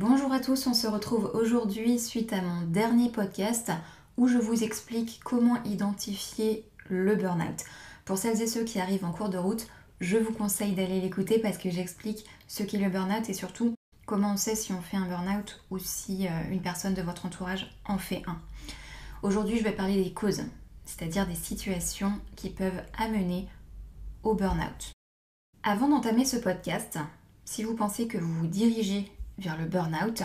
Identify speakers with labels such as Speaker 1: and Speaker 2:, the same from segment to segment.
Speaker 1: Bonjour à tous, on se retrouve aujourd'hui suite à mon dernier podcast où je vous explique comment identifier le burn-out. Pour celles et ceux qui arrivent en cours de route, je vous conseille d'aller l'écouter parce que j'explique ce qu'est le burn-out et surtout comment on sait si on fait un burn-out ou si euh, une personne de votre entourage en fait un. Aujourd'hui, je vais parler des causes, c'est-à-dire des situations qui peuvent amener au burn-out. Avant d'entamer ce podcast, si vous pensez que vous vous dirigez vers le burn-out,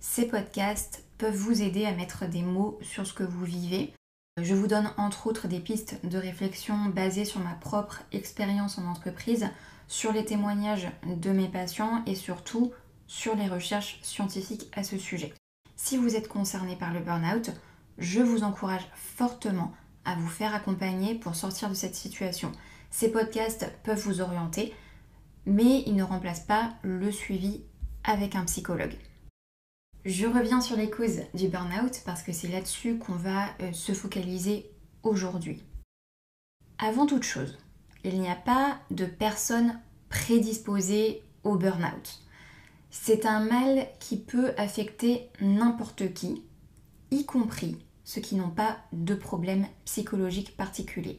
Speaker 1: ces podcasts peuvent vous aider à mettre des mots sur ce que vous vivez. Je vous donne entre autres des pistes de réflexion basées sur ma propre expérience en entreprise, sur les témoignages de mes patients et surtout sur les recherches scientifiques à ce sujet. Si vous êtes concerné par le burn-out, je vous encourage fortement à vous faire accompagner pour sortir de cette situation. Ces podcasts peuvent vous orienter, mais ils ne remplacent pas le suivi avec un psychologue. Je reviens sur les causes du burn-out parce que c'est là-dessus qu'on va euh, se focaliser aujourd'hui. Avant toute chose, il n'y a pas de personne prédisposée au burn-out. C'est un mal qui peut affecter n'importe qui, y compris ceux qui n'ont pas de problème psychologique particulier.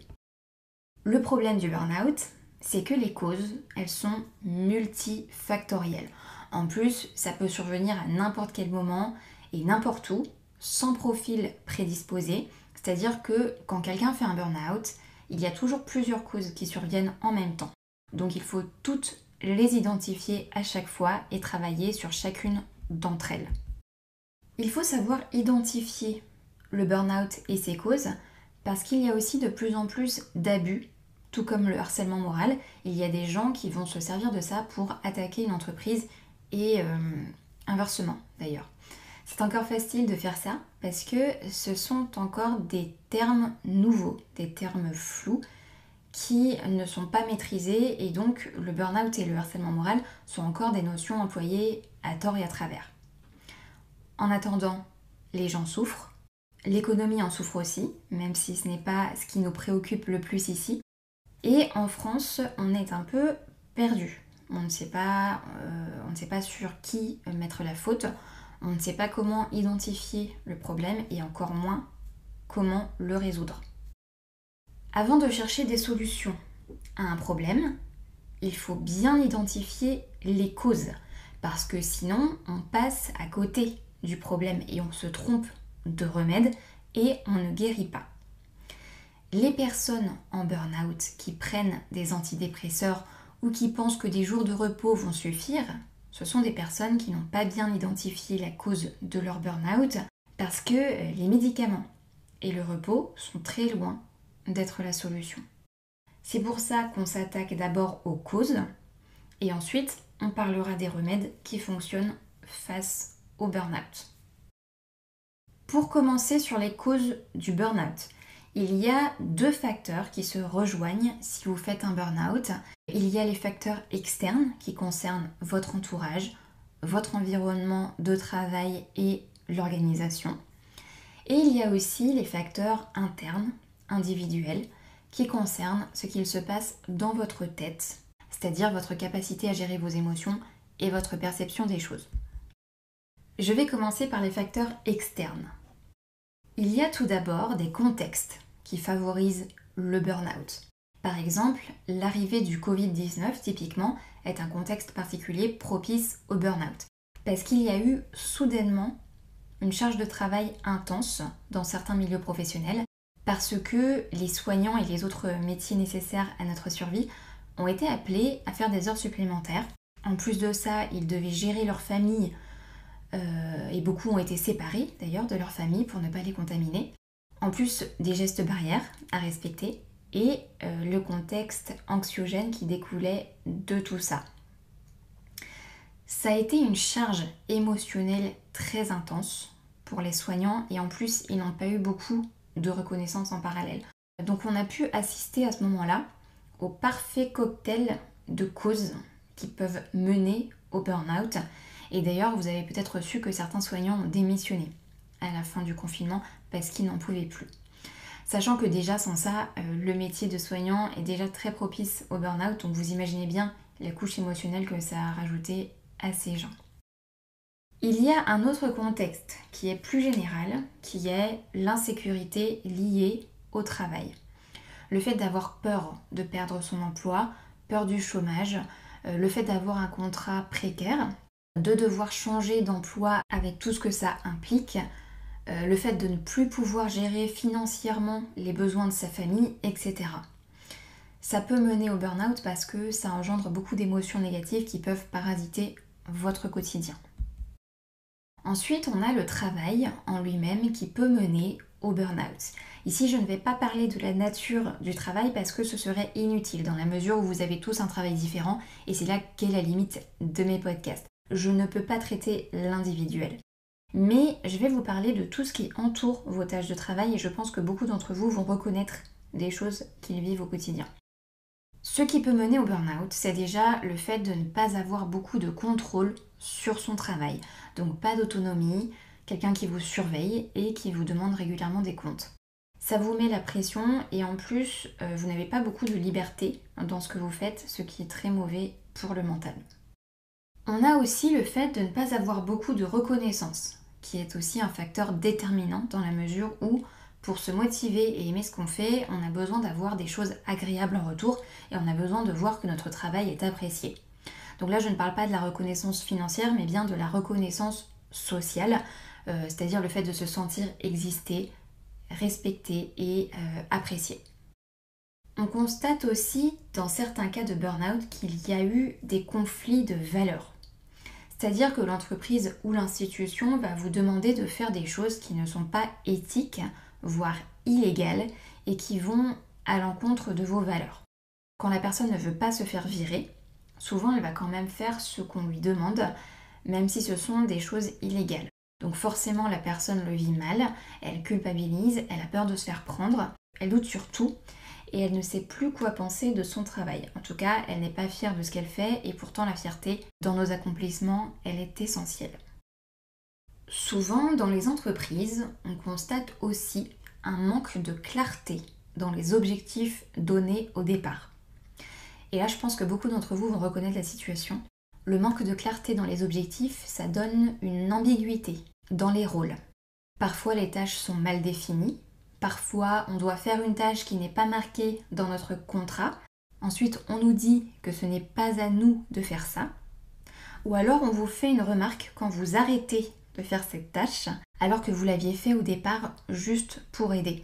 Speaker 1: Le problème du burn-out, c'est que les causes, elles sont multifactorielles. En plus, ça peut survenir à n'importe quel moment et n'importe où, sans profil prédisposé. C'est-à-dire que quand quelqu'un fait un burn-out, il y a toujours plusieurs causes qui surviennent en même temps. Donc il faut toutes les identifier à chaque fois et travailler sur chacune d'entre elles. Il faut savoir identifier le burn-out et ses causes parce qu'il y a aussi de plus en plus d'abus, tout comme le harcèlement moral. Il y a des gens qui vont se servir de ça pour attaquer une entreprise et euh, inversement d'ailleurs. C'est encore facile de faire ça parce que ce sont encore des termes nouveaux, des termes flous qui ne sont pas maîtrisés et donc le burn-out et le harcèlement moral sont encore des notions employées à tort et à travers. En attendant, les gens souffrent, l'économie en souffre aussi, même si ce n'est pas ce qui nous préoccupe le plus ici. Et en France, on est un peu perdu on ne sait pas, euh, on ne sait pas sur qui mettre la faute, on ne sait pas comment identifier le problème et encore moins comment le résoudre. Avant de chercher des solutions à un problème, il faut bien identifier les causes parce que sinon on passe à côté du problème et on se trompe de remède et on ne guérit pas. Les personnes en burn-out qui prennent des antidépresseurs ou qui pensent que des jours de repos vont suffire, ce sont des personnes qui n'ont pas bien identifié la cause de leur burn-out parce que euh, les médicaments et le repos sont très loin d'être la solution. C'est pour ça qu'on s'attaque d'abord aux causes et ensuite on parlera des remèdes qui fonctionnent face au burn-out. Pour commencer sur les causes du burn-out, il y a deux facteurs qui se rejoignent si vous faites un burn-out. Il y a les facteurs externes qui concernent votre entourage, votre environnement de travail et l'organisation. Et il y a aussi les facteurs internes, individuels, qui concernent ce qu'il se passe dans votre tête, c'est-à-dire votre capacité à gérer vos émotions et votre perception des choses. Je vais commencer par les facteurs externes. Il y a tout d'abord des contextes qui favorisent le burn-out. Par exemple, l'arrivée du Covid-19 typiquement est un contexte particulier propice au burn-out. Parce qu'il y a eu soudainement une charge de travail intense dans certains milieux professionnels, parce que les soignants et les autres métiers nécessaires à notre survie ont été appelés à faire des heures supplémentaires. En plus de ça, ils devaient gérer leur famille euh, et beaucoup ont été séparés d'ailleurs de leur famille pour ne pas les contaminer en plus des gestes barrières à respecter et euh, le contexte anxiogène qui découlait de tout ça. Ça a été une charge émotionnelle très intense pour les soignants et en plus ils n'ont pas eu beaucoup de reconnaissance en parallèle. Donc on a pu assister à ce moment-là au parfait cocktail de causes qui peuvent mener au burn-out. Et d'ailleurs, vous avez peut-être su que certains soignants ont démissionné à la fin du confinement parce qu'ils n'en pouvaient plus. Sachant que déjà sans ça, euh, le métier de soignant est déjà très propice au burn-out, donc vous imaginez bien la couche émotionnelle que ça a rajouté à ces gens. Il y a un autre contexte qui est plus général, qui est l'insécurité liée au travail. Le fait d'avoir peur de perdre son emploi, peur du chômage, euh, le fait d'avoir un contrat précaire, de devoir changer d'emploi avec tout ce que ça implique, euh, le fait de ne plus pouvoir gérer financièrement les besoins de sa famille, etc. Ça peut mener au burn-out parce que ça engendre beaucoup d'émotions négatives qui peuvent parasiter votre quotidien. Ensuite, on a le travail en lui-même qui peut mener au burn-out. Ici, je ne vais pas parler de la nature du travail parce que ce serait inutile dans la mesure où vous avez tous un travail différent et c'est là qu'est la limite de mes podcasts. Je ne peux pas traiter l'individuel. Mais je vais vous parler de tout ce qui entoure vos tâches de travail et je pense que beaucoup d'entre vous vont reconnaître des choses qu'ils vivent au quotidien. Ce qui peut mener au burn-out, c'est déjà le fait de ne pas avoir beaucoup de contrôle sur son travail. Donc pas d'autonomie, quelqu'un qui vous surveille et qui vous demande régulièrement des comptes. Ça vous met la pression et en plus, euh, vous n'avez pas beaucoup de liberté dans ce que vous faites, ce qui est très mauvais pour le mental. On a aussi le fait de ne pas avoir beaucoup de reconnaissance, qui est aussi un facteur déterminant dans la mesure où, pour se motiver et aimer ce qu'on fait, on a besoin d'avoir des choses agréables en retour et on a besoin de voir que notre travail est apprécié. Donc là, je ne parle pas de la reconnaissance financière, mais bien de la reconnaissance sociale, euh, c'est-à-dire le fait de se sentir exister, respecté et euh, apprécié. On constate aussi dans certains cas de burn-out qu'il y a eu des conflits de valeurs. C'est-à-dire que l'entreprise ou l'institution va vous demander de faire des choses qui ne sont pas éthiques, voire illégales, et qui vont à l'encontre de vos valeurs. Quand la personne ne veut pas se faire virer, souvent elle va quand même faire ce qu'on lui demande, même si ce sont des choses illégales. Donc forcément la personne le vit mal, elle culpabilise, elle a peur de se faire prendre, elle doute sur tout et elle ne sait plus quoi penser de son travail. En tout cas, elle n'est pas fière de ce qu'elle fait et pourtant la fierté dans nos accomplissements, elle est essentielle. Souvent dans les entreprises, on constate aussi un manque de clarté dans les objectifs donnés au départ. Et là, je pense que beaucoup d'entre vous vont reconnaître la situation. Le manque de clarté dans les objectifs, ça donne une ambiguïté dans les rôles. Parfois les tâches sont mal définies, parfois on doit faire une tâche qui n'est pas marquée dans notre contrat, ensuite on nous dit que ce n'est pas à nous de faire ça, ou alors on vous fait une remarque quand vous arrêtez de faire cette tâche alors que vous l'aviez fait au départ juste pour aider.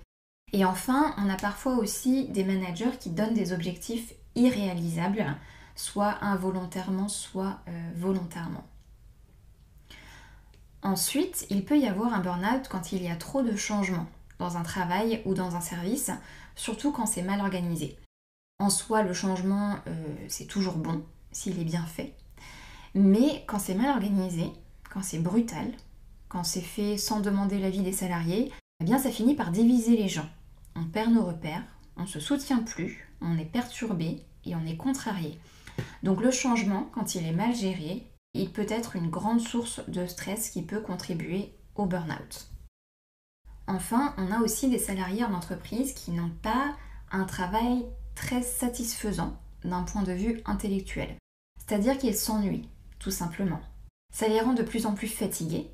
Speaker 1: Et enfin, on a parfois aussi des managers qui donnent des objectifs irréalisables soit involontairement, soit euh, volontairement. Ensuite, il peut y avoir un burn-out quand il y a trop de changements dans un travail ou dans un service, surtout quand c'est mal organisé. En soi, le changement, euh, c'est toujours bon s'il est bien fait. Mais quand c'est mal organisé, quand c'est brutal, quand c'est fait sans demander l'avis des salariés, eh bien ça finit par diviser les gens. On perd nos repères, on se soutient plus, on est perturbé et on est contrarié. Donc le changement, quand il est mal géré, il peut être une grande source de stress qui peut contribuer au burn-out. Enfin, on a aussi des salariés en entreprise qui n'ont pas un travail très satisfaisant d'un point de vue intellectuel. C'est-à-dire qu'ils s'ennuient, tout simplement. Ça les rend de plus en plus fatigués,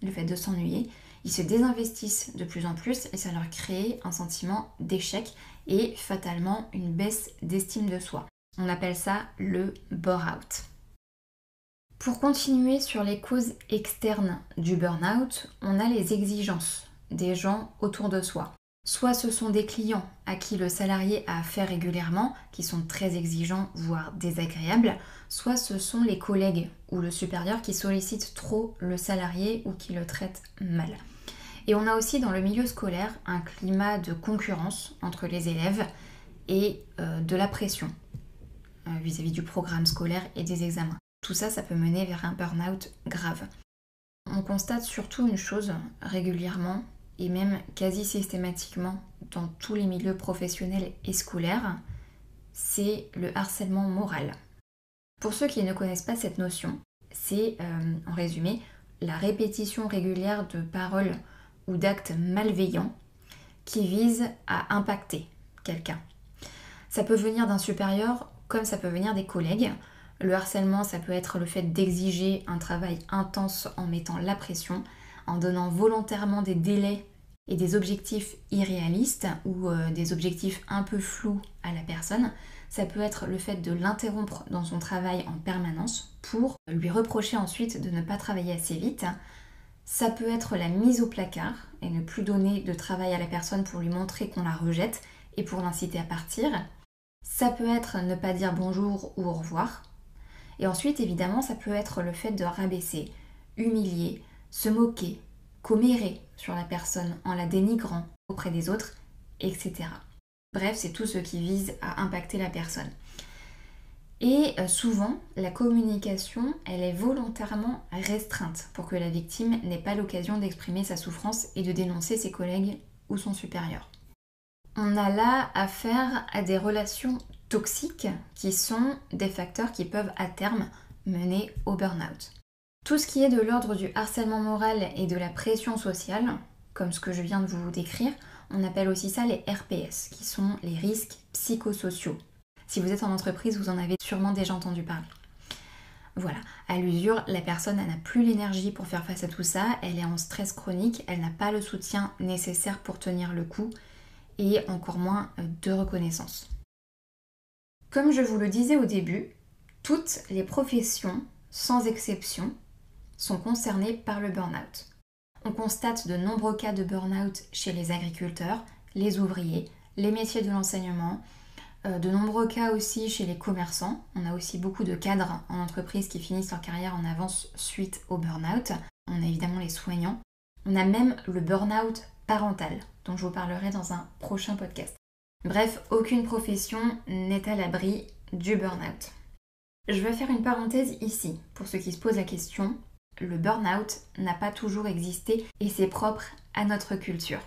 Speaker 1: le fait de s'ennuyer. Ils se désinvestissent de plus en plus et ça leur crée un sentiment d'échec et fatalement une baisse d'estime de soi. On appelle ça le bore-out. Pour continuer sur les causes externes du burn-out, on a les exigences des gens autour de soi. Soit ce sont des clients à qui le salarié a affaire régulièrement, qui sont très exigeants, voire désagréables, soit ce sont les collègues ou le supérieur qui sollicitent trop le salarié ou qui le traitent mal. Et on a aussi dans le milieu scolaire un climat de concurrence entre les élèves et euh, de la pression euh, vis-à-vis du programme scolaire et des examens. Tout ça, ça peut mener vers un burn-out grave. On constate surtout une chose régulièrement et même quasi systématiquement dans tous les milieux professionnels et scolaires, c'est le harcèlement moral. Pour ceux qui ne connaissent pas cette notion, c'est euh, en résumé la répétition régulière de paroles ou d'actes malveillants qui visent à impacter quelqu'un. Ça peut venir d'un supérieur comme ça peut venir des collègues. Le harcèlement, ça peut être le fait d'exiger un travail intense en mettant la pression, en donnant volontairement des délais et des objectifs irréalistes ou euh, des objectifs un peu flous à la personne. Ça peut être le fait de l'interrompre dans son travail en permanence pour lui reprocher ensuite de ne pas travailler assez vite. Ça peut être la mise au placard et ne plus donner de travail à la personne pour lui montrer qu'on la rejette et pour l'inciter à partir. Ça peut être ne pas dire bonjour ou au revoir. Et ensuite, évidemment, ça peut être le fait de rabaisser, humilier, se moquer, commérer sur la personne en la dénigrant auprès des autres, etc. Bref, c'est tout ce qui vise à impacter la personne. Et euh, souvent, la communication, elle est volontairement restreinte pour que la victime n'ait pas l'occasion d'exprimer sa souffrance et de dénoncer ses collègues ou son supérieur. On a là affaire à des relations toxiques qui sont des facteurs qui peuvent à terme mener au burn-out. Tout ce qui est de l'ordre du harcèlement moral et de la pression sociale, comme ce que je viens de vous décrire, on appelle aussi ça les RPS, qui sont les risques psychosociaux. Si vous êtes en entreprise, vous en avez sûrement déjà entendu parler. Voilà, à l'usure, la personne n'a plus l'énergie pour faire face à tout ça, elle est en stress chronique, elle n'a pas le soutien nécessaire pour tenir le coup et encore moins de reconnaissance. Comme je vous le disais au début, toutes les professions, sans exception, sont concernées par le burn-out. On constate de nombreux cas de burn-out chez les agriculteurs, les ouvriers, les métiers de l'enseignement, euh, de nombreux cas aussi chez les commerçants. On a aussi beaucoup de cadres en entreprise qui finissent leur carrière en avance suite au burn-out. On a évidemment les soignants. On a même le burn-out parental, dont je vous parlerai dans un prochain podcast. Bref, aucune profession n'est à l'abri du burn-out. Je vais faire une parenthèse ici pour ceux qui se posent la question le burn-out n'a pas toujours existé et c'est propre à notre culture.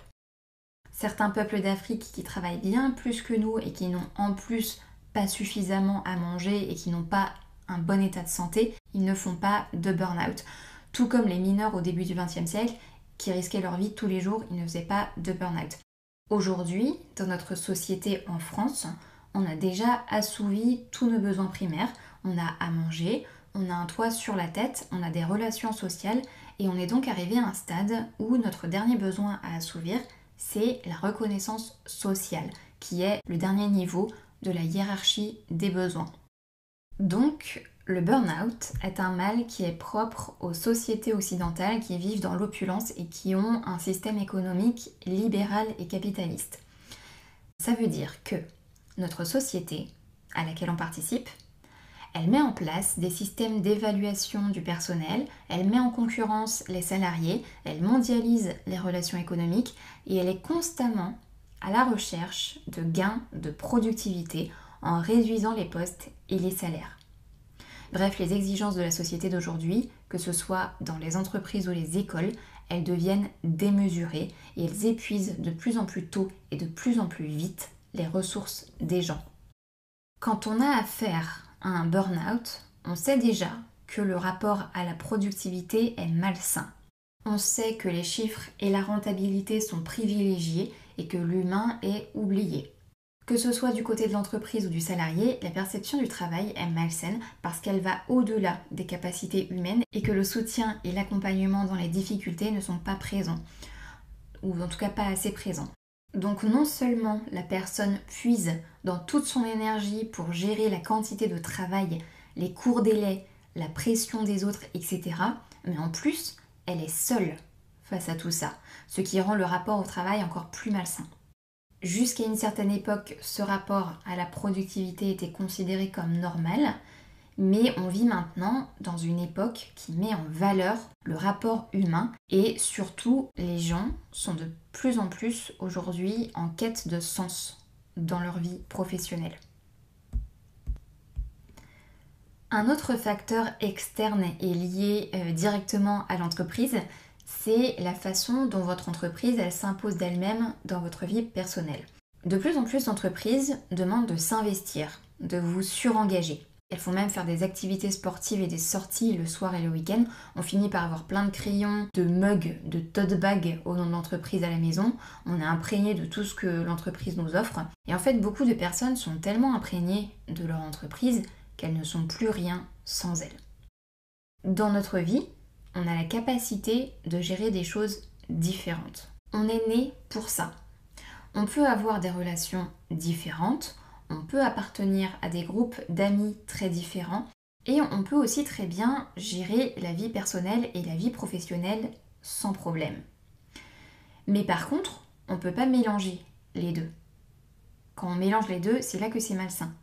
Speaker 1: Certains peuples d'Afrique qui travaillent bien plus que nous et qui n'ont en plus pas suffisamment à manger et qui n'ont pas un bon état de santé, ils ne font pas de burn-out. Tout comme les mineurs au début du XXe siècle qui risquaient leur vie tous les jours, ils ne faisaient pas de burn-out. Aujourd'hui, dans notre société en France, on a déjà assouvi tous nos besoins primaires. On a à manger, on a un toit sur la tête, on a des relations sociales et on est donc arrivé à un stade où notre dernier besoin à assouvir, c'est la reconnaissance sociale, qui est le dernier niveau de la hiérarchie des besoins. Donc, le burn-out est un mal qui est propre aux sociétés occidentales qui vivent dans l'opulence et qui ont un système économique libéral et capitaliste. Ça veut dire que notre société, à laquelle on participe, elle met en place des systèmes d'évaluation du personnel, elle met en concurrence les salariés, elle mondialise les relations économiques et elle est constamment à la recherche de gains de productivité en réduisant les postes et les salaires. Bref, les exigences de la société d'aujourd'hui, que ce soit dans les entreprises ou les écoles, elles deviennent démesurées et elles épuisent de plus en plus tôt et de plus en plus vite les ressources des gens. Quand on a affaire un burn-out, on sait déjà que le rapport à la productivité est malsain. On sait que les chiffres et la rentabilité sont privilégiés et que l'humain est oublié. Que ce soit du côté de l'entreprise ou du salarié, la perception du travail est malsaine parce qu'elle va au-delà des capacités humaines et que le soutien et l'accompagnement dans les difficultés ne sont pas présents, ou en tout cas pas assez présents. Donc non seulement la personne puise dans toute son énergie pour gérer la quantité de travail, les courts délais, la pression des autres, etc., mais en plus, elle est seule face à tout ça, ce qui rend le rapport au travail encore plus malsain. Jusqu'à une certaine époque, ce rapport à la productivité était considéré comme normal, mais on vit maintenant dans une époque qui met en valeur le rapport humain et surtout les gens sont de plus en plus aujourd'hui en quête de sens dans leur vie professionnelle. Un autre facteur externe et lié euh, directement à l'entreprise, c'est la façon dont votre entreprise s'impose d'elle-même dans votre vie personnelle. De plus en plus d'entreprises demandent de s'investir, de vous surengager. Elles font même faire des activités sportives et des sorties le soir et le week-end. On finit par avoir plein de crayons, de mugs, de tote bags au nom de l'entreprise à la maison. On est imprégné de tout ce que l'entreprise nous offre. Et en fait, beaucoup de personnes sont tellement imprégnées de leur entreprise qu'elles ne sont plus rien sans elles. Dans notre vie, on a la capacité de gérer des choses différentes. On est né pour ça. On peut avoir des relations différentes, on peut appartenir à des groupes d'amis très différents et on peut aussi très bien gérer la vie personnelle et la vie professionnelle sans problème. Mais par contre, on ne peut pas mélanger les deux. Quand on mélange les deux, c'est là que c'est malsain.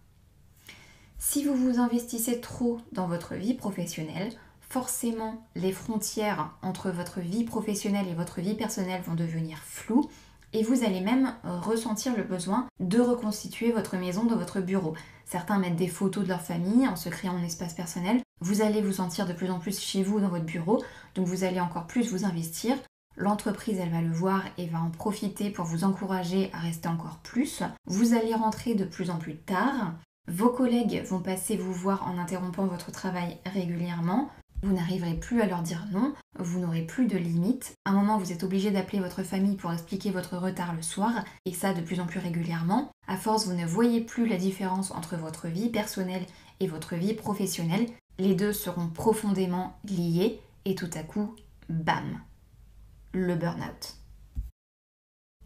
Speaker 1: Si vous vous investissez trop dans votre vie professionnelle, forcément les frontières entre votre vie professionnelle et votre vie personnelle vont devenir floues et vous allez même ressentir le besoin de reconstituer votre maison dans votre bureau. Certains mettent des photos de leur famille en se créant un espace personnel. Vous allez vous sentir de plus en plus chez vous dans votre bureau, donc vous allez encore plus vous investir. L'entreprise, elle va le voir et va en profiter pour vous encourager à rester encore plus. Vous allez rentrer de plus en plus tard. Vos collègues vont passer vous voir en interrompant votre travail régulièrement. Vous n'arriverez plus à leur dire non, vous n'aurez plus de limites. À un moment, vous êtes obligé d'appeler votre famille pour expliquer votre retard le soir, et ça de plus en plus régulièrement. À force, vous ne voyez plus la différence entre votre vie personnelle et votre vie professionnelle. Les deux seront profondément liés, et tout à coup, bam, le burn-out.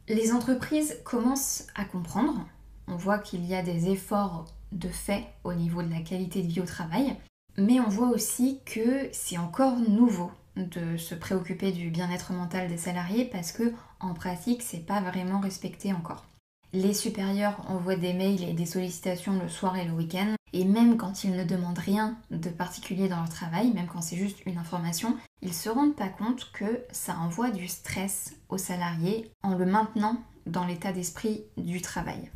Speaker 1: Les entreprises commencent à comprendre. On voit qu'il y a des efforts de fait au niveau de la qualité de vie au travail. Mais on voit aussi que c'est encore nouveau de se préoccuper du bien-être mental des salariés parce que en pratique, c'est pas vraiment respecté encore. Les supérieurs envoient des mails et des sollicitations le soir et le week-end, et même quand ils ne demandent rien de particulier dans leur travail, même quand c'est juste une information, ils se rendent pas compte que ça envoie du stress aux salariés en le maintenant dans l'état d'esprit du travail.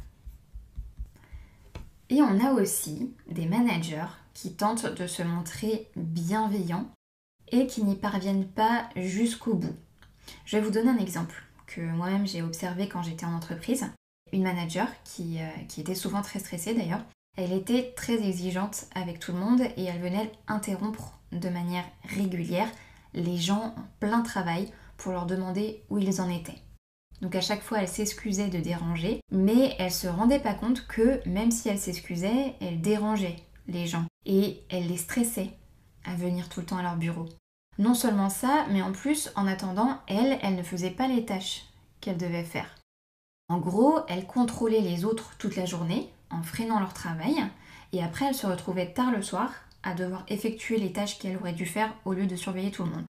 Speaker 1: Et on a aussi des managers qui tentent de se montrer bienveillants et qui n'y parviennent pas jusqu'au bout. Je vais vous donner un exemple que moi-même j'ai observé quand j'étais en entreprise. Une manager qui, euh, qui était souvent très stressée d'ailleurs, elle était très exigeante avec tout le monde et elle venait interrompre de manière régulière les gens en plein travail pour leur demander où ils en étaient. Donc à chaque fois, elle s'excusait de déranger, mais elle se rendait pas compte que même si elle s'excusait, elle dérangeait les gens et elle les stressait à venir tout le temps à leur bureau. Non seulement ça, mais en plus, en attendant, elle, elle ne faisait pas les tâches qu'elle devait faire. En gros, elle contrôlait les autres toute la journée en freinant leur travail et après elle se retrouvait tard le soir à devoir effectuer les tâches qu'elle aurait dû faire au lieu de surveiller tout le monde.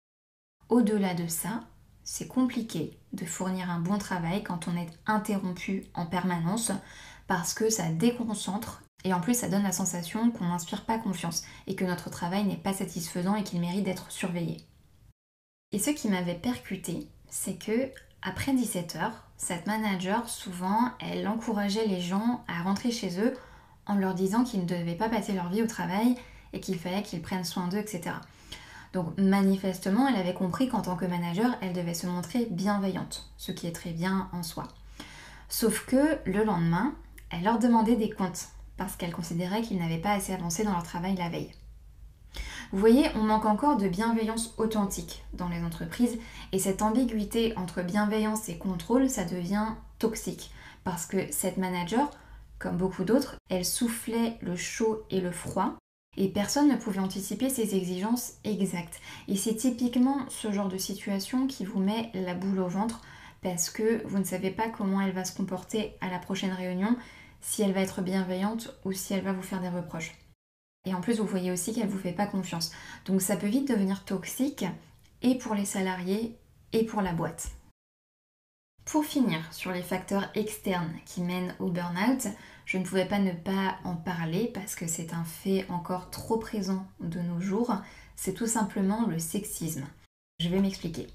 Speaker 1: Au-delà de ça, c'est compliqué de fournir un bon travail quand on est interrompu en permanence parce que ça déconcentre et en plus, ça donne la sensation qu'on n'inspire pas confiance et que notre travail n'est pas satisfaisant et qu'il mérite d'être surveillé. Et ce qui m'avait percuté, c'est que après 17 heures, cette manager, souvent, elle encourageait les gens à rentrer chez eux en leur disant qu'ils ne devaient pas passer leur vie au travail et qu'il fallait qu'ils prennent soin d'eux, etc. Donc manifestement, elle avait compris qu'en tant que manager, elle devait se montrer bienveillante, ce qui est très bien en soi. Sauf que le lendemain, elle leur demandait des comptes parce qu'elle considérait qu'ils n'avaient pas assez avancé dans leur travail la veille. Vous voyez, on manque encore de bienveillance authentique dans les entreprises et cette ambiguïté entre bienveillance et contrôle, ça devient toxique parce que cette manager, comme beaucoup d'autres, elle soufflait le chaud et le froid et personne ne pouvait anticiper ses exigences exactes. Et c'est typiquement ce genre de situation qui vous met la boule au ventre parce que vous ne savez pas comment elle va se comporter à la prochaine réunion si elle va être bienveillante ou si elle va vous faire des reproches. Et en plus, vous voyez aussi qu'elle ne vous fait pas confiance. Donc ça peut vite devenir toxique et pour les salariés et pour la boîte. Pour finir sur les facteurs externes qui mènent au burn-out, je ne pouvais pas ne pas en parler parce que c'est un fait encore trop présent de nos jours. C'est tout simplement le sexisme. Je vais m'expliquer.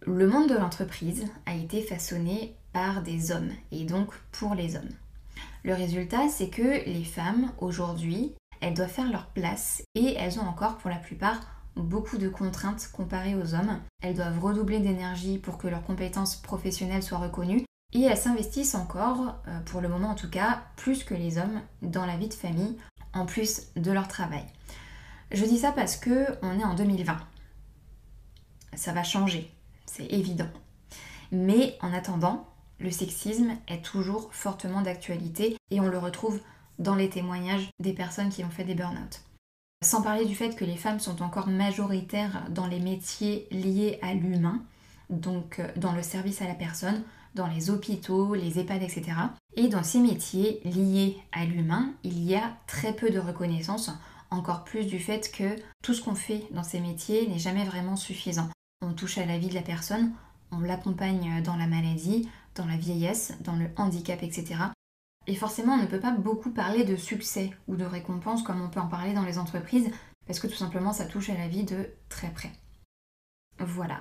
Speaker 1: Le monde de l'entreprise a été façonné par des hommes et donc pour les hommes. Le résultat, c'est que les femmes, aujourd'hui, elles doivent faire leur place et elles ont encore pour la plupart beaucoup de contraintes comparées aux hommes. Elles doivent redoubler d'énergie pour que leurs compétences professionnelles soient reconnues et elles s'investissent encore, euh, pour le moment en tout cas, plus que les hommes dans la vie de famille, en plus de leur travail. Je dis ça parce que on est en 2020. Ça va changer, c'est évident. Mais en attendant, le sexisme est toujours fortement d'actualité et on le retrouve dans les témoignages des personnes qui ont fait des burn-out. Sans parler du fait que les femmes sont encore majoritaires dans les métiers liés à l'humain, donc euh, dans le service à la personne, dans les hôpitaux, les EHPAD, etc. Et dans ces métiers liés à l'humain, il y a très peu de reconnaissance, encore plus du fait que tout ce qu'on fait dans ces métiers n'est jamais vraiment suffisant. On touche à la vie de la personne, on l'accompagne dans la maladie, dans la vieillesse, dans le handicap, etc. Et forcément, on ne peut pas beaucoup parler de succès ou de récompense comme on peut en parler dans les entreprises, parce que tout simplement, ça touche à la vie de très près. Voilà.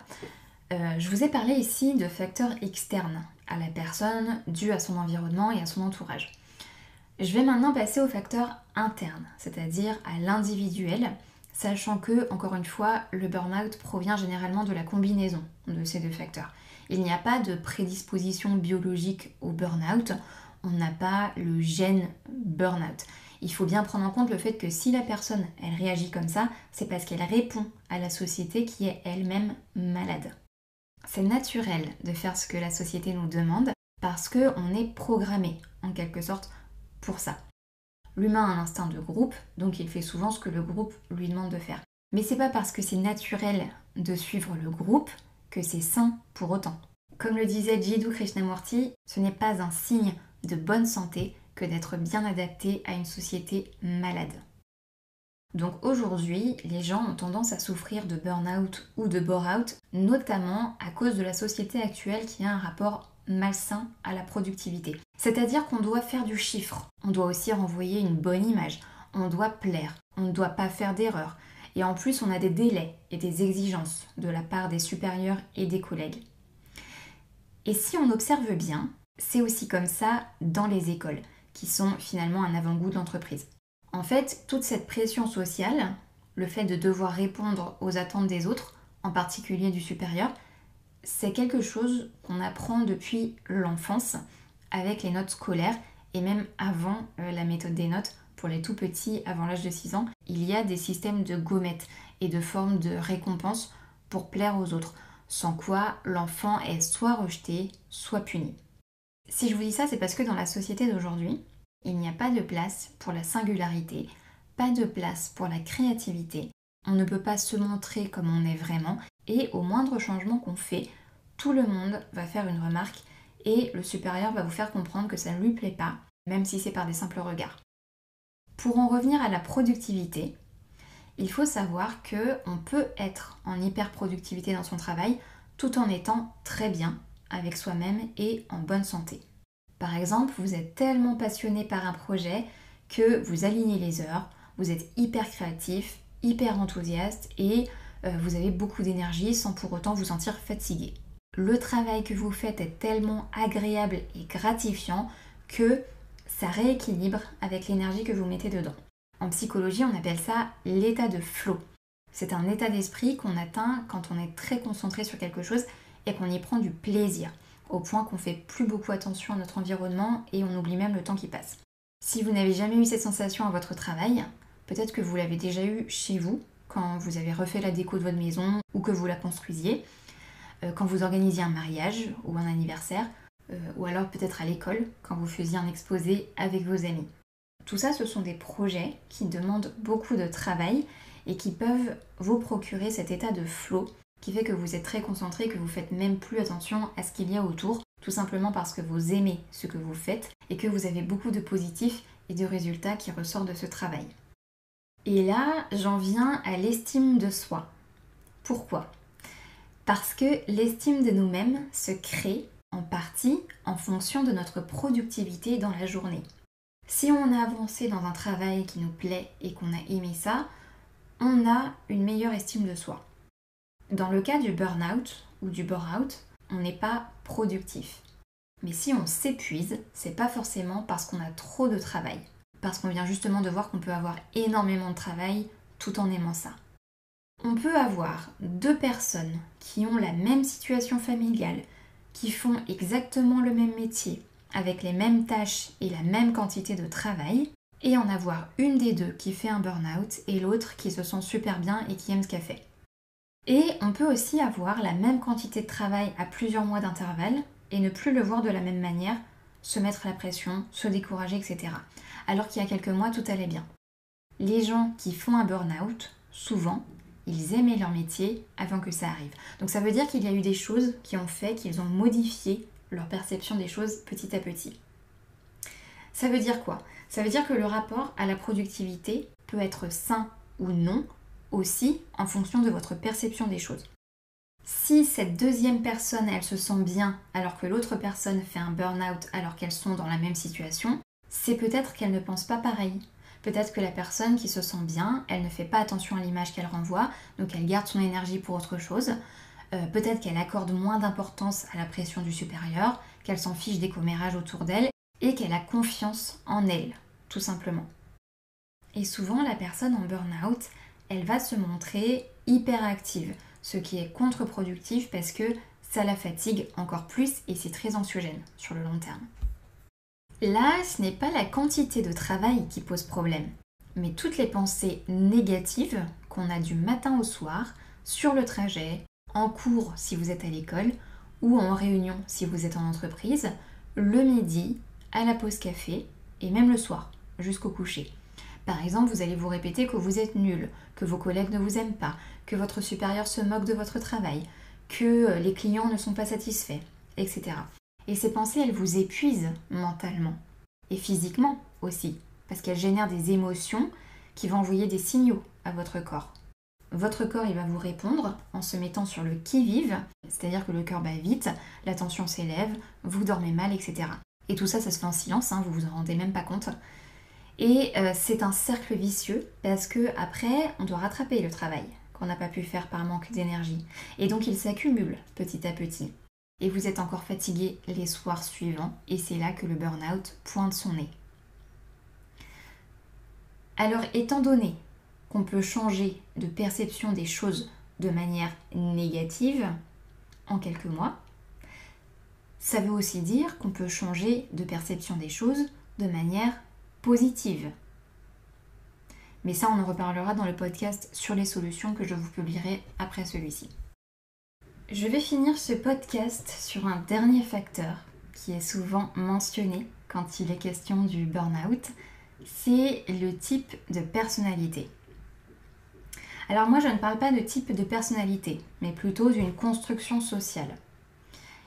Speaker 1: Euh, je vous ai parlé ici de facteurs externes à la personne, dus à son environnement et à son entourage. Je vais maintenant passer aux facteurs internes, c'est-à-dire à, l'individuel, sachant que, encore une fois, le burn-out provient généralement de la combinaison de ces deux facteurs. Il n'y a pas de prédisposition biologique au burn-out, on n'a pas le gène burn-out. Il faut bien prendre en compte le fait que si la personne, elle réagit comme ça, c'est parce qu'elle répond à la société qui est elle-même malade. C'est naturel de faire ce que la société nous demande parce qu'on est programmé, en quelque sorte, pour ça. L'humain a un instinct de groupe, donc il fait souvent ce que le groupe lui demande de faire. Mais c'est pas parce que c'est naturel de suivre le groupe c'est sain pour autant. Comme le disait Jiddu Krishnamurti, ce n'est pas un signe de bonne santé que d'être bien adapté à une société malade. Donc aujourd'hui, les gens ont tendance à souffrir de burn-out ou de bore-out, notamment à cause de la société actuelle qui a un rapport malsain à la productivité. C'est-à-dire qu'on doit faire du chiffre, on doit aussi renvoyer une bonne image, on doit plaire, on ne doit pas faire d'erreurs, et en plus on a des délais et des exigences de la part des supérieurs et des collègues. Et si on observe bien, c'est aussi comme ça dans les écoles, qui sont finalement un avant-goût de l'entreprise. En fait, toute cette pression sociale, le fait de devoir répondre aux attentes des autres, en particulier du supérieur, c'est quelque chose qu'on apprend depuis l'enfance avec les notes scolaires et même avant euh, la méthode des notes pour les tout petits avant l'âge de 6 ans, il y a des systèmes de gommettes et de formes de récompenses pour plaire aux autres, sans quoi l'enfant est soit rejeté, soit puni. Si je vous dis ça, c'est parce que dans la société d'aujourd'hui, il n'y a pas de place pour la singularité, pas de place pour la créativité. On ne peut pas se montrer comme on est vraiment et au moindre changement qu'on fait, tout le monde va faire une remarque et le supérieur va vous faire comprendre que ça ne lui plaît pas, même si c'est par des simples regards. Pour en revenir à la productivité, il faut savoir que on peut être en hyper productivité dans son travail tout en étant très bien avec soi-même et en bonne santé. Par exemple, vous êtes tellement passionné par un projet que vous alignez les heures, vous êtes hyper créatif, hyper enthousiaste et euh, vous avez beaucoup d'énergie sans pour autant vous sentir fatigué. Le travail que vous faites est tellement agréable et gratifiant que ça rééquilibre avec l'énergie que vous mettez dedans. En psychologie, on appelle ça l'état de flow. C'est un état d'esprit qu'on atteint quand on est très concentré sur quelque chose et qu'on y prend du plaisir, au point qu'on fait plus beaucoup attention à notre environnement et on oublie même le temps qui passe. Si vous n'avez jamais eu cette sensation à votre travail, peut-être que vous l'avez déjà eu chez vous, quand vous avez refait la déco de votre maison ou que vous la construisiez, euh, quand vous organisiez un mariage ou un anniversaire, euh, ou alors peut-être à l'école, quand vous faisiez un exposé avec vos amis. Tout ça, ce sont des projets qui demandent beaucoup de travail et qui peuvent vous procurer cet état de flow qui fait que vous êtes très concentré, que vous faites même plus attention à ce qu'il y a autour, tout simplement parce que vous aimez ce que vous faites et que vous avez beaucoup de positifs et de résultats qui ressortent de ce travail. Et là, j'en viens à l'estime de soi. Pourquoi? Parce que l'estime de nous-mêmes se crée partie en fonction de notre productivité dans la journée. Si on a avancé dans un travail qui nous plaît et qu'on a aimé ça, on a une meilleure estime de soi. Dans le cas du burn-out ou du bore-out, on n'est pas productif. Mais si on s'épuise, c'est pas forcément parce qu'on a trop de travail, parce qu'on vient justement de voir qu'on peut avoir énormément de travail tout en aimant ça. On peut avoir deux personnes qui ont la même situation familiale, qui font exactement le même métier, avec les mêmes tâches et la même quantité de travail, et en avoir une des deux qui fait un burn-out et l'autre qui se sent super bien et qui aime ce qu'elle fait. Et on peut aussi avoir la même quantité de travail à plusieurs mois d'intervalle et ne plus le voir de la même manière, se mettre la pression, se décourager, etc. alors qu'il y a quelques mois tout allait bien. Les gens qui font un burn-out, souvent, ils aimaient leur métier avant que ça arrive. Donc ça veut dire qu'il y a eu des choses qui ont fait qu'ils ont modifié leur perception des choses petit à petit. Ça veut dire quoi? Ça veut dire que le rapport à la productivité peut être sain ou non aussi en fonction de votre perception des choses. Si cette deuxième personne, elle se sent bien alors que l'autre personne fait un burn-out alors qu'elles sont dans la même situation, c'est peut-être qu'elle ne pense pas pareil. Peut-être que la personne qui se sent bien, elle ne fait pas attention à l'image qu'elle renvoie, donc elle garde son énergie pour autre chose. Euh, peut-être qu'elle accorde moins d'importance à la pression du supérieur, qu'elle s'en fiche des commérages autour d'elle et qu'elle a confiance en elle, tout simplement. Et souvent, la personne en burn-out, elle va se montrer hyperactive, ce qui est contre-productif parce que ça la fatigue encore plus et c'est très anxiogène sur le long terme. Là, ce n'est pas la quantité de travail qui pose problème, mais toutes les pensées négatives qu'on a du matin au soir, sur le trajet, en cours si vous êtes à l'école, ou en réunion si vous êtes en entreprise, le midi, à la pause café, et même le soir, jusqu'au coucher. Par exemple, vous allez vous répéter que vous êtes nul, que vos collègues ne vous aiment pas, que votre supérieur se moque de votre travail, que les clients ne sont pas satisfaits, etc. Et ces pensées, elles vous épuisent mentalement et physiquement aussi, parce qu'elles génèrent des émotions qui vont envoyer des signaux à votre corps. Votre corps, il va vous répondre en se mettant sur le qui-vive, c'est-à-dire que le cœur bat vite, la tension s'élève, vous dormez mal, etc. Et tout ça, ça se fait en silence, hein, vous vous en rendez même pas compte. Et euh, c'est un cercle vicieux parce que après, on doit rattraper le travail qu'on n'a pas pu faire par manque d'énergie. Et donc il s'accumule petit à petit et vous êtes encore fatigué les soirs suivants et c'est là que le burn-out pointe son nez. Alors étant donné qu'on peut changer de perception des choses de manière négative en quelques mois, ça veut aussi dire qu'on peut changer de perception des choses de manière positive. Mais ça, on en reparlera dans le podcast sur les solutions que je vous publierai après celui-ci. Je vais finir ce podcast sur un dernier facteur qui est souvent mentionné quand il est question du burn-out, c'est le type de personnalité. Alors moi je ne parle pas de type de personnalité, mais plutôt d'une construction sociale.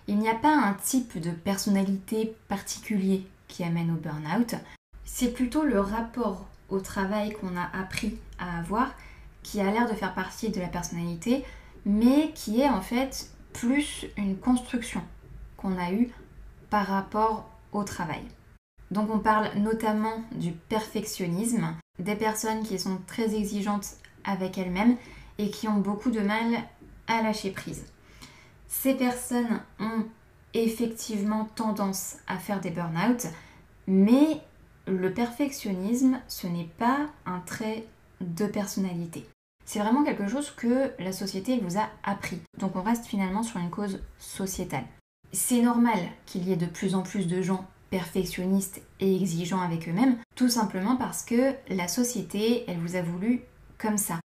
Speaker 1: Il n'y a pas un type de personnalité particulier qui amène au burn-out, c'est plutôt le rapport au travail qu'on a appris à avoir qui a l'air de faire partie de la personnalité mais qui est en fait plus une construction qu'on a eue par rapport au travail. Donc on parle notamment du perfectionnisme, des personnes qui sont très exigeantes avec elles-mêmes et qui ont beaucoup de mal à lâcher prise. Ces personnes ont effectivement tendance à faire des burn-out, mais le perfectionnisme, ce n'est pas un trait de personnalité c'est vraiment quelque chose que la société vous a appris. Donc on reste finalement sur une cause sociétale. C'est normal qu'il y ait de plus en plus de gens perfectionnistes et exigeants avec eux-mêmes, tout simplement parce que la société, elle vous a voulu comme ça.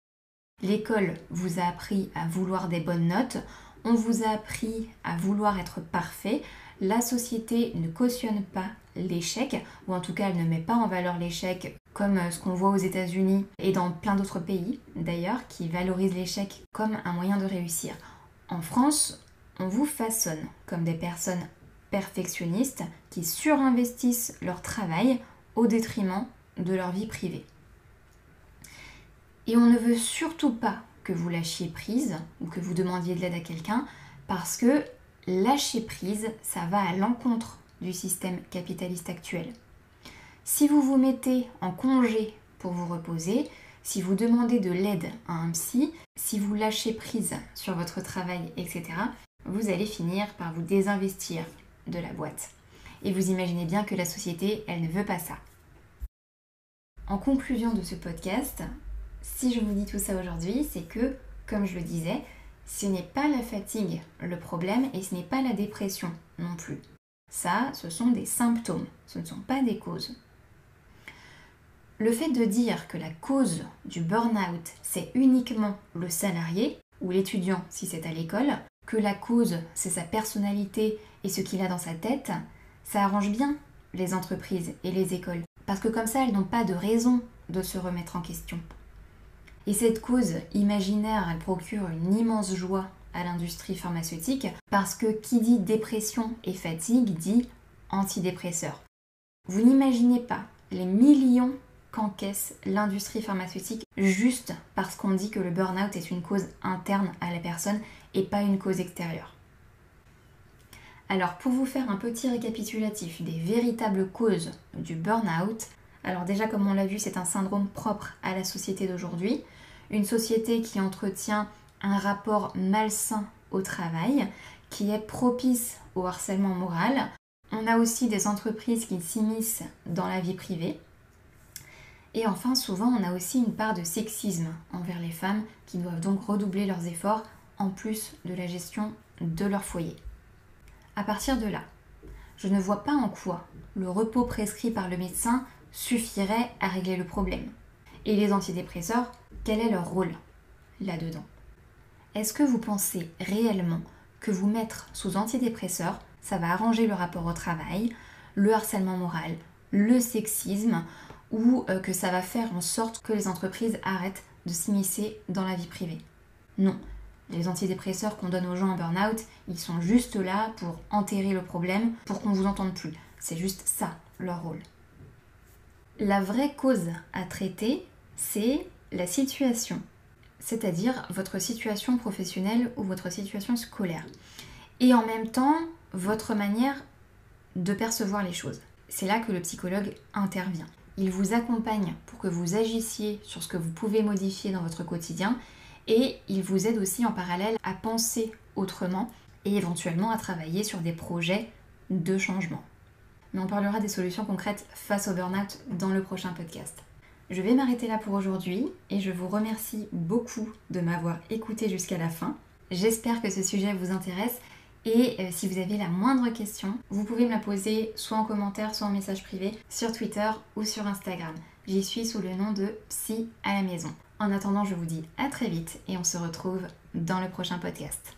Speaker 1: L'école vous a appris à vouloir des bonnes notes, on vous a appris à vouloir être parfait, la société ne cautionne pas l'échec, ou en tout cas elle ne met pas en valeur l'échec comme euh, ce qu'on voit aux États-Unis et dans plein d'autres pays d'ailleurs, qui valorisent l'échec comme un moyen de réussir. En France, on vous façonne comme des personnes perfectionnistes qui surinvestissent leur travail au détriment de leur vie privée. Et on ne veut surtout pas que vous lâchiez prise ou que vous demandiez de l'aide à quelqu'un parce que lâcher prise, ça va à l'encontre du système capitaliste actuel. Si vous vous mettez en congé pour vous reposer, si vous demandez de l'aide à un psy, si vous lâchez prise sur votre travail, etc., vous allez finir par vous désinvestir de la boîte. Et vous imaginez bien que la société, elle ne veut pas ça. En conclusion de ce podcast, si je vous dis tout ça aujourd'hui, c'est que, comme je le disais, ce n'est pas la fatigue le problème et ce n'est pas la dépression non plus. Ça, ce sont des symptômes, ce ne sont pas des causes. Le fait de dire que la cause du burn-out, c'est uniquement le salarié ou l'étudiant si c'est à l'école, que la cause, c'est sa personnalité et ce qu'il a dans sa tête, ça arrange bien les entreprises et les écoles parce que comme ça, elles n'ont pas de raison de se remettre en question. Et cette cause imaginaire, elle procure une immense joie à l'industrie pharmaceutique parce que qui dit dépression et fatigue dit antidépresseur. Vous n'imaginez pas les millions qu'encaisse l'industrie pharmaceutique juste parce qu'on dit que le burn-out est une cause interne à la personne et pas une cause extérieure. Alors pour vous faire un petit récapitulatif des véritables causes du burn-out, alors déjà comme on l'a vu c'est un syndrome propre à la société d'aujourd'hui, une société qui entretient un rapport malsain au travail, qui est propice au harcèlement moral. On a aussi des entreprises qui s'immiscent dans la vie privée, et enfin, souvent, on a aussi une part de sexisme envers les femmes qui doivent donc redoubler leurs efforts en plus de la gestion de leur foyer. À partir de là, je ne vois pas en quoi le repos prescrit par le médecin suffirait à régler le problème. Et les antidépresseurs, quel est leur rôle là-dedans? Est-ce que vous pensez réellement que vous mettre sous antidépresseurs, ça va arranger le rapport au travail, le harcèlement moral, le sexisme ou euh, que ça va faire en sorte que les entreprises arrêtent de s'immiscer dans la vie privée? Non. Les antidépresseurs qu'on donne aux gens en burn-out, ils sont juste là pour enterrer le problème, pour qu'on vous entende plus. C'est juste ça, leur rôle. La vraie cause à traiter, c'est la situation, c'est-à-dire votre situation professionnelle ou votre situation scolaire. Et en même temps, votre manière de percevoir les choses. C'est là que le psychologue intervient. Il vous accompagne pour que vous agissiez sur ce que vous pouvez modifier dans votre quotidien et il vous aide aussi en parallèle à penser autrement et éventuellement à travailler sur des projets de changement. Mais on parlera des solutions concrètes face au burn-out dans le prochain podcast. Je vais m'arrêter là pour aujourd'hui et je vous remercie beaucoup de m'avoir écouté jusqu'à la fin. J'espère que ce sujet vous intéresse et euh, si vous avez la moindre question, vous pouvez me la poser soit en commentaire, soit en message privé sur Twitter ou sur Instagram. J'y suis sous le nom de Psy à la maison. En attendant, je vous dis à très vite et on se retrouve dans le prochain podcast.